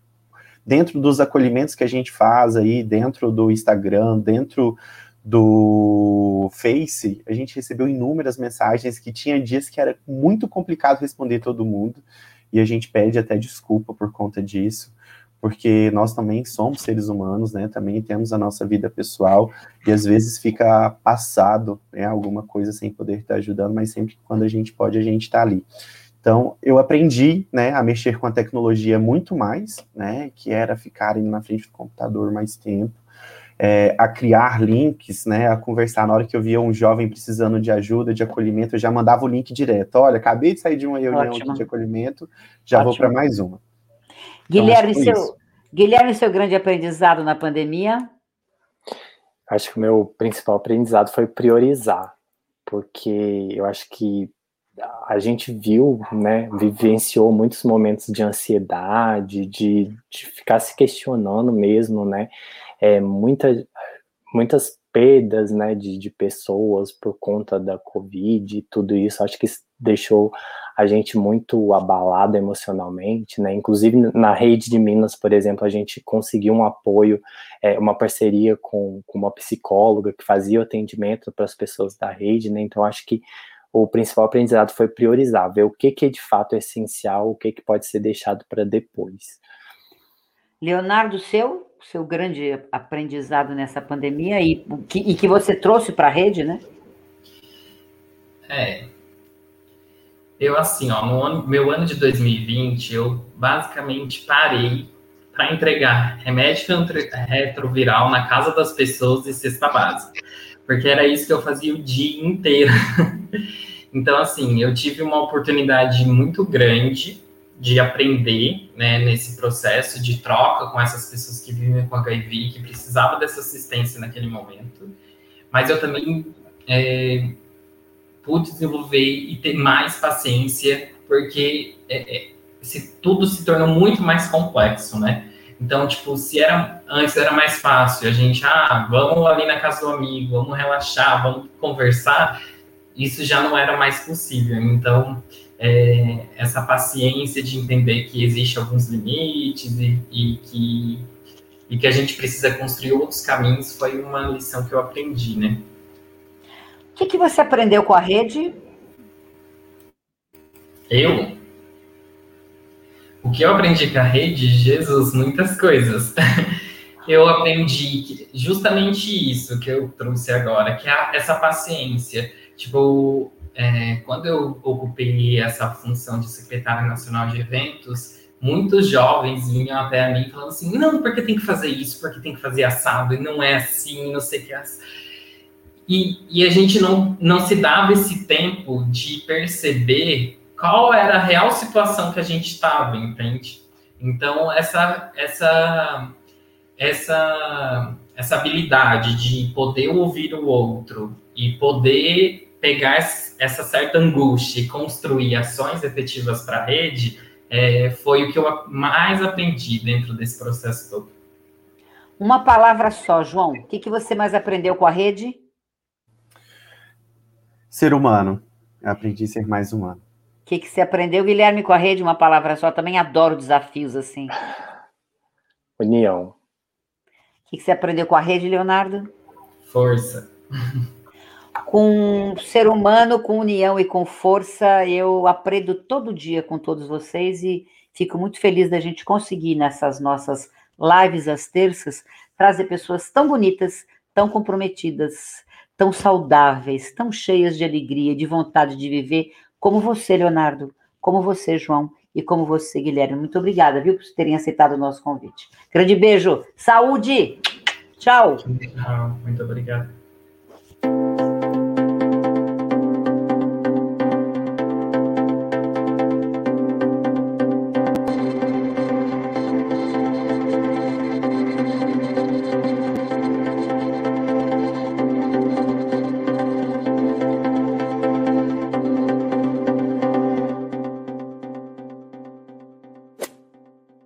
dentro dos acolhimentos que a gente faz aí, dentro do Instagram, dentro do Face, a gente recebeu inúmeras mensagens que tinha dias que era muito complicado responder todo mundo, e a gente pede até desculpa por conta disso, porque nós também somos seres humanos, né? Também temos a nossa vida pessoal e às vezes fica passado, né? Alguma coisa sem poder estar ajudando, mas sempre quando a gente pode, a gente está ali. Então, eu aprendi, né, a mexer com a tecnologia muito mais, né, que era ficar na frente do computador mais tempo, é, a criar links, né, a conversar. Na hora que eu via um jovem precisando de ajuda, de acolhimento, eu já mandava o link direto. Olha, acabei de sair de uma reunião de acolhimento, já Ótimo. vou para mais uma. Guilherme, então, seu, Guilherme, seu grande aprendizado na pandemia? Acho que o meu principal aprendizado foi priorizar, porque eu acho que a gente viu, né, vivenciou muitos momentos de ansiedade, de, de ficar se questionando mesmo, né, é, muita, muitas perdas, né, de, de pessoas por conta da Covid e tudo isso, acho que deixou a gente muito abalado emocionalmente, né, inclusive na rede de Minas, por exemplo, a gente conseguiu um apoio, é, uma parceria com, com uma psicóloga que fazia o atendimento para as pessoas da rede, né, então acho que o principal aprendizado foi priorizar, ver o que, que é de fato essencial, o que, que pode ser deixado para depois. Leonardo, seu, seu grande aprendizado nessa pandemia e que, e que você trouxe para a rede, né? É. Eu, assim, ó, no ano, meu ano de 2020, eu basicamente parei para entregar remédio retroviral na casa das pessoas e cesta básica porque era isso que eu fazia o dia inteiro. então, assim, eu tive uma oportunidade muito grande de aprender né, nesse processo de troca com essas pessoas que vivem com HIV, que precisavam dessa assistência naquele momento. Mas eu também é, pude desenvolver e ter mais paciência, porque é, é, se, tudo se tornou muito mais complexo, né? Então, tipo, se era antes era mais fácil, a gente, ah, vamos ali na casa do amigo, vamos relaxar, vamos conversar, isso já não era mais possível. Então, é, essa paciência de entender que existe alguns limites e, e, que e que a gente precisa construir outros caminhos foi uma lição que eu aprendi, né? Que, que você aprendeu com a rede? Eu? O que eu aprendi com a rede, Jesus, muitas coisas. eu aprendi justamente isso que eu trouxe agora, que é essa paciência. Tipo, é, quando eu ocupei essa função de secretária nacional de eventos, muitos jovens vinham até mim falando assim: não, porque tem que fazer isso, porque tem que fazer assado, e não é assim, não sei o que é. E, e a gente não, não se dava esse tempo de perceber qual era a real situação que a gente estava, entende? Então, essa, essa, essa, essa habilidade de poder ouvir o outro e poder pegar essa certa angústia e construir ações efetivas para a rede é, foi o que eu mais aprendi dentro desse processo todo. Uma palavra só, João. O que, que você mais aprendeu com a rede? Ser humano. Eu aprendi a ser mais humano que, que você aprendeu, Guilherme, com a rede? Uma palavra só. Também adoro desafios assim. União. O que, que você aprendeu com a rede, Leonardo? Força. Com ser humano, com união e com força, eu aprendo todo dia com todos vocês e fico muito feliz da gente conseguir nessas nossas lives às terças trazer pessoas tão bonitas, tão comprometidas, tão saudáveis, tão cheias de alegria, de vontade de viver, como você, Leonardo, como você, João, e como você, Guilherme. Muito obrigada, viu, por terem aceitado o nosso convite. Grande beijo, saúde! Tchau! Muito obrigado.